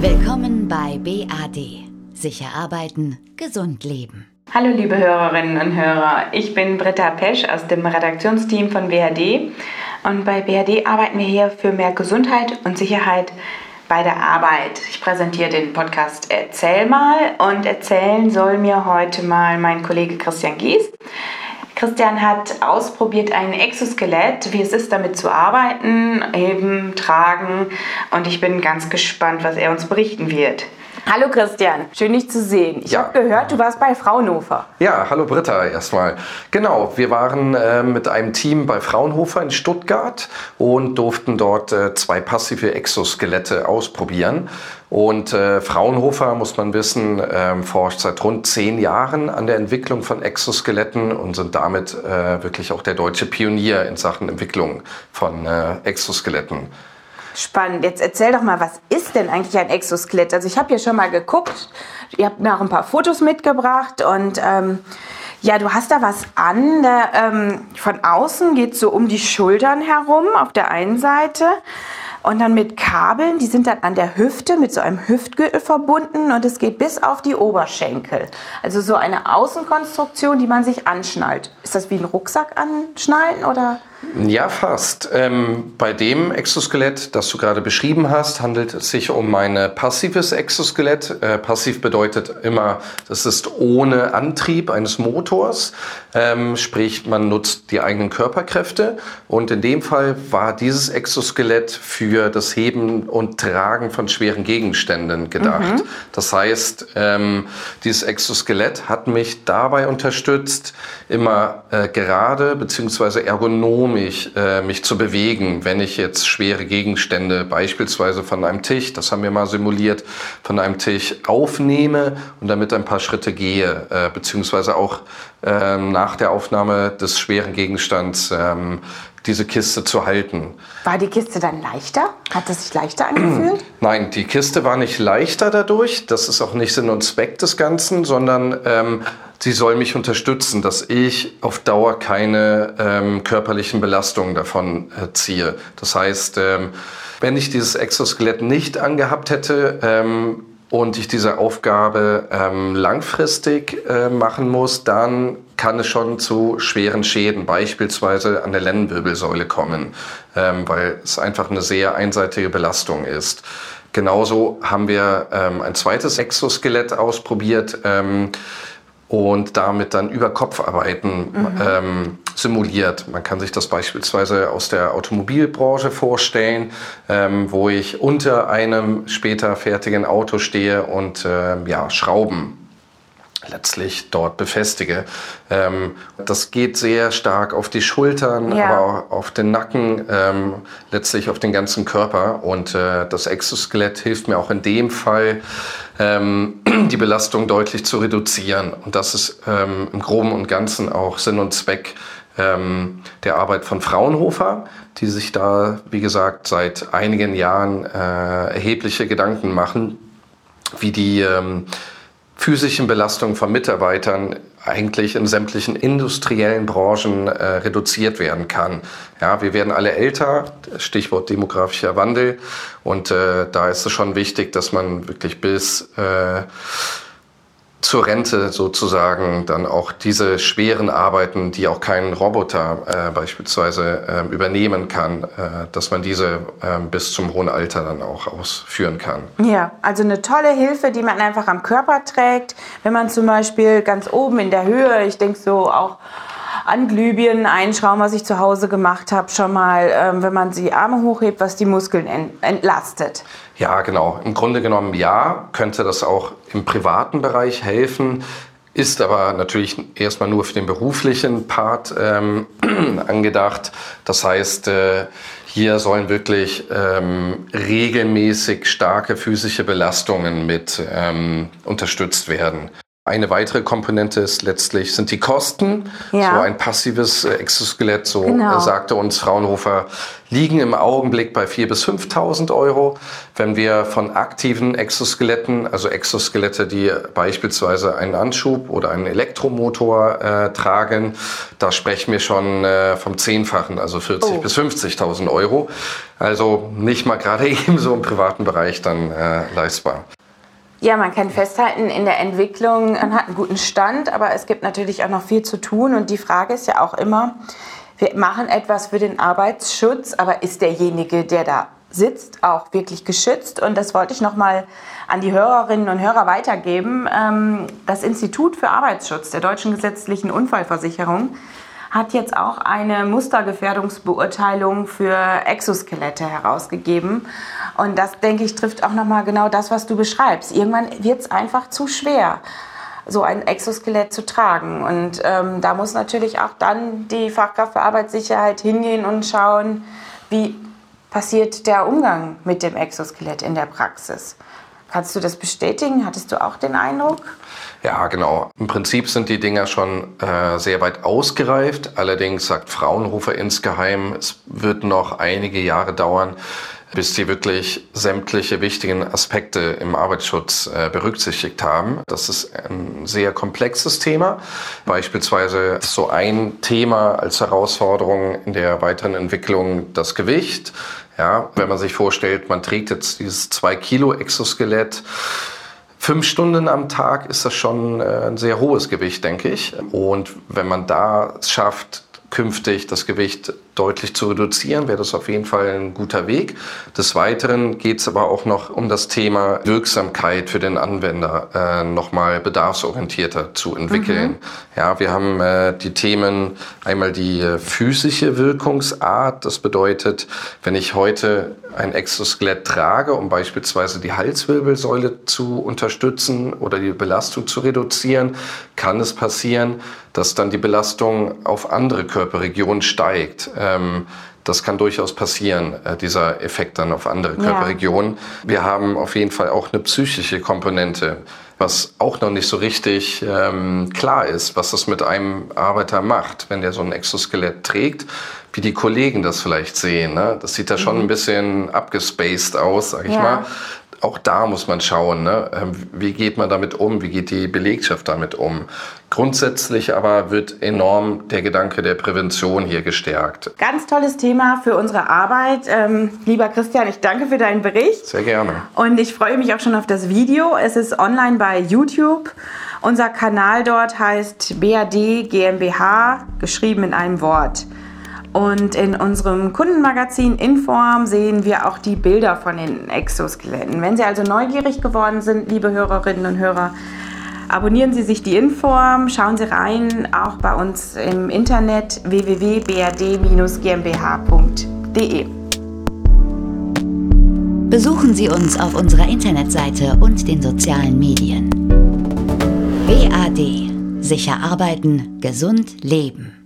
Willkommen bei BAD. Sicher arbeiten, gesund leben. Hallo liebe Hörerinnen und Hörer, ich bin Britta Pesch aus dem Redaktionsteam von BAD und bei BAD arbeiten wir hier für mehr Gesundheit und Sicherheit bei der Arbeit. Ich präsentiere den Podcast Erzähl mal und erzählen soll mir heute mal mein Kollege Christian Gies. Christian hat ausprobiert ein Exoskelett, wie es ist, damit zu arbeiten, heben, tragen und ich bin ganz gespannt, was er uns berichten wird. Hallo Christian, schön dich zu sehen. Ich ja. habe gehört, du warst bei Fraunhofer. Ja, hallo Britta erstmal. Genau, wir waren äh, mit einem Team bei Fraunhofer in Stuttgart und durften dort äh, zwei passive Exoskelette ausprobieren. Und äh, Fraunhofer, muss man wissen, ähm, forscht seit rund zehn Jahren an der Entwicklung von Exoskeletten und sind damit äh, wirklich auch der deutsche Pionier in Sachen Entwicklung von äh, Exoskeletten. Spannend. Jetzt erzähl doch mal, was ist denn eigentlich ein Exoskelett? Also ich habe hier schon mal geguckt. Ihr habt mir auch ein paar Fotos mitgebracht und ähm, ja, du hast da was an. Da, ähm, von außen geht so um die Schultern herum auf der einen Seite und dann mit Kabeln, die sind dann an der Hüfte mit so einem Hüftgürtel verbunden und es geht bis auf die Oberschenkel. Also so eine Außenkonstruktion, die man sich anschnallt. Ist das wie ein Rucksack anschnallen oder? Ja, fast. Ähm, bei dem Exoskelett, das du gerade beschrieben hast, handelt es sich um ein passives Exoskelett. Äh, passiv bedeutet immer, das ist ohne Antrieb eines Motors, ähm, sprich man nutzt die eigenen Körperkräfte. Und in dem Fall war dieses Exoskelett für das Heben und Tragen von schweren Gegenständen gedacht. Mhm. Das heißt, ähm, dieses Exoskelett hat mich dabei unterstützt, immer äh, gerade bzw. ergonomisch mich, äh, mich zu bewegen, wenn ich jetzt schwere Gegenstände, beispielsweise von einem Tisch, das haben wir mal simuliert, von einem Tisch aufnehme und damit ein paar Schritte gehe, äh, beziehungsweise auch ähm, nach der Aufnahme des schweren Gegenstands ähm, diese Kiste zu halten. War die Kiste dann leichter? Hat das sich leichter angefühlt? Nein, die Kiste war nicht leichter dadurch. Das ist auch nicht Sinn und Zweck des Ganzen, sondern ähm, sie soll mich unterstützen, dass ich auf Dauer keine ähm, körperlichen Belastungen davon äh, ziehe. Das heißt, ähm, wenn ich dieses Exoskelett nicht angehabt hätte, ähm, und ich diese Aufgabe ähm, langfristig äh, machen muss, dann kann es schon zu schweren Schäden, beispielsweise an der Lendenwirbelsäule kommen, ähm, weil es einfach eine sehr einseitige Belastung ist. Genauso haben wir ähm, ein zweites Exoskelett ausprobiert ähm, und damit dann über Kopfarbeiten mhm. ähm, simuliert. Man kann sich das beispielsweise aus der Automobilbranche vorstellen, ähm, wo ich unter einem später fertigen Auto stehe und äh, ja, Schrauben letztlich dort befestige. Ähm, das geht sehr stark auf die Schultern, ja. aber auch auf den Nacken, ähm, letztlich auf den ganzen Körper. Und äh, das Exoskelett hilft mir auch in dem Fall, ähm, die Belastung deutlich zu reduzieren. Und das ist ähm, im Groben und Ganzen auch Sinn und Zweck ähm, der Arbeit von Fraunhofer, die sich da, wie gesagt, seit einigen Jahren äh, erhebliche Gedanken machen, wie die ähm, physischen Belastungen von Mitarbeitern eigentlich in sämtlichen industriellen Branchen äh, reduziert werden kann. Ja, wir werden alle älter, Stichwort demografischer Wandel. Und äh, da ist es schon wichtig, dass man wirklich bis äh, zur Rente sozusagen dann auch diese schweren Arbeiten, die auch kein Roboter äh, beispielsweise äh, übernehmen kann, äh, dass man diese ähm, bis zum hohen Alter dann auch ausführen kann. Ja, also eine tolle Hilfe, die man einfach am Körper trägt. Wenn man zum Beispiel ganz oben in der Höhe, ich denke so auch an Glühbirnen einschrauben, was ich zu Hause gemacht habe, schon mal, ähm, wenn man die Arme hochhebt, was die Muskeln entlastet. Ja, genau. Im Grunde genommen ja, könnte das auch im privaten Bereich helfen, ist aber natürlich erstmal nur für den beruflichen Part ähm, angedacht. Das heißt, äh, hier sollen wirklich ähm, regelmäßig starke physische Belastungen mit ähm, unterstützt werden. Eine weitere Komponente ist letztlich sind die Kosten. Ja. So ein passives äh, Exoskelett, so genau. sagte uns Fraunhofer, liegen im Augenblick bei 4.000 bis 5.000 Euro. Wenn wir von aktiven Exoskeletten, also Exoskelette, die beispielsweise einen Anschub oder einen Elektromotor äh, tragen, da sprechen wir schon äh, vom Zehnfachen, also 40.000 oh. bis 50.000 Euro. Also nicht mal gerade eben so im privaten Bereich dann äh, leistbar. Ja, man kann festhalten, in der Entwicklung, man hat einen guten Stand, aber es gibt natürlich auch noch viel zu tun. Und die Frage ist ja auch immer, wir machen etwas für den Arbeitsschutz, aber ist derjenige, der da sitzt, auch wirklich geschützt? Und das wollte ich nochmal an die Hörerinnen und Hörer weitergeben. Ähm, das Institut für Arbeitsschutz der Deutschen Gesetzlichen Unfallversicherung hat jetzt auch eine Mustergefährdungsbeurteilung für Exoskelette herausgegeben. Und das, denke ich, trifft auch nochmal genau das, was du beschreibst. Irgendwann wird es einfach zu schwer, so ein Exoskelett zu tragen. Und ähm, da muss natürlich auch dann die Fachkraft für Arbeitssicherheit hingehen und schauen, wie passiert der Umgang mit dem Exoskelett in der Praxis. Kannst du das bestätigen? Hattest du auch den Eindruck? Ja, genau. Im Prinzip sind die Dinger schon äh, sehr weit ausgereift. Allerdings sagt Fraunhofer insgeheim, es wird noch einige Jahre dauern, bis sie wirklich sämtliche wichtigen Aspekte im Arbeitsschutz äh, berücksichtigt haben. Das ist ein sehr komplexes Thema. Beispielsweise so ein Thema als Herausforderung in der weiteren Entwicklung das Gewicht. Ja, wenn man sich vorstellt, man trägt jetzt dieses 2 Kilo Exoskelett, Fünf Stunden am Tag ist das schon äh, ein sehr hohes Gewicht, denke ich. Und wenn man da schafft, künftig das Gewicht deutlich zu reduzieren, wäre das auf jeden Fall ein guter Weg. Des Weiteren geht es aber auch noch um das Thema Wirksamkeit für den Anwender äh, nochmal bedarfsorientierter zu entwickeln. Mhm. Ja, wir haben äh, die Themen einmal die äh, physische Wirkungsart. Das bedeutet, wenn ich heute ein Exoskelett trage, um beispielsweise die Halswirbelsäule zu unterstützen oder die Belastung zu reduzieren, kann es passieren, dass dann die Belastung auf andere Körperregionen steigt. Ähm, das kann durchaus passieren, äh, dieser Effekt dann auf andere Körperregionen. Ja. Wir haben auf jeden Fall auch eine psychische Komponente, was auch noch nicht so richtig ähm, klar ist, was das mit einem Arbeiter macht, wenn der so ein Exoskelett trägt, wie die Kollegen das vielleicht sehen. Ne? Das sieht da schon mhm. ein bisschen abgespaced aus, sag ich ja. mal auch da muss man schauen, ne? Ähm, wie geht man damit um, wie geht die Belegschaft damit um. Grundsätzlich aber wird enorm der Gedanke der Prävention hier gestärkt. Ganz tolles Thema für unsere Arbeit. Ähm, lieber Christian, ich danke für deinen Bericht. Sehr gerne. Und ich freue mich auch schon auf das Video. Es ist online bei YouTube. Unser Kanal dort heißt BAD GmbH, geschrieben in einem Wort. Und in unserem Kundenmagazin Inform sehen wir auch die Bilder von den Exoskeletten. Wenn Sie also neugierig geworden sind, liebe Hörerinnen und Hörer, abonnieren Sie sich die Inform, schauen Sie rein, auch bei uns im Internet www.brd-gmbh.de. Besuchen Sie uns auf unserer Internetseite und den sozialen Medien. BAD. Sicher arbeiten, gesund leben.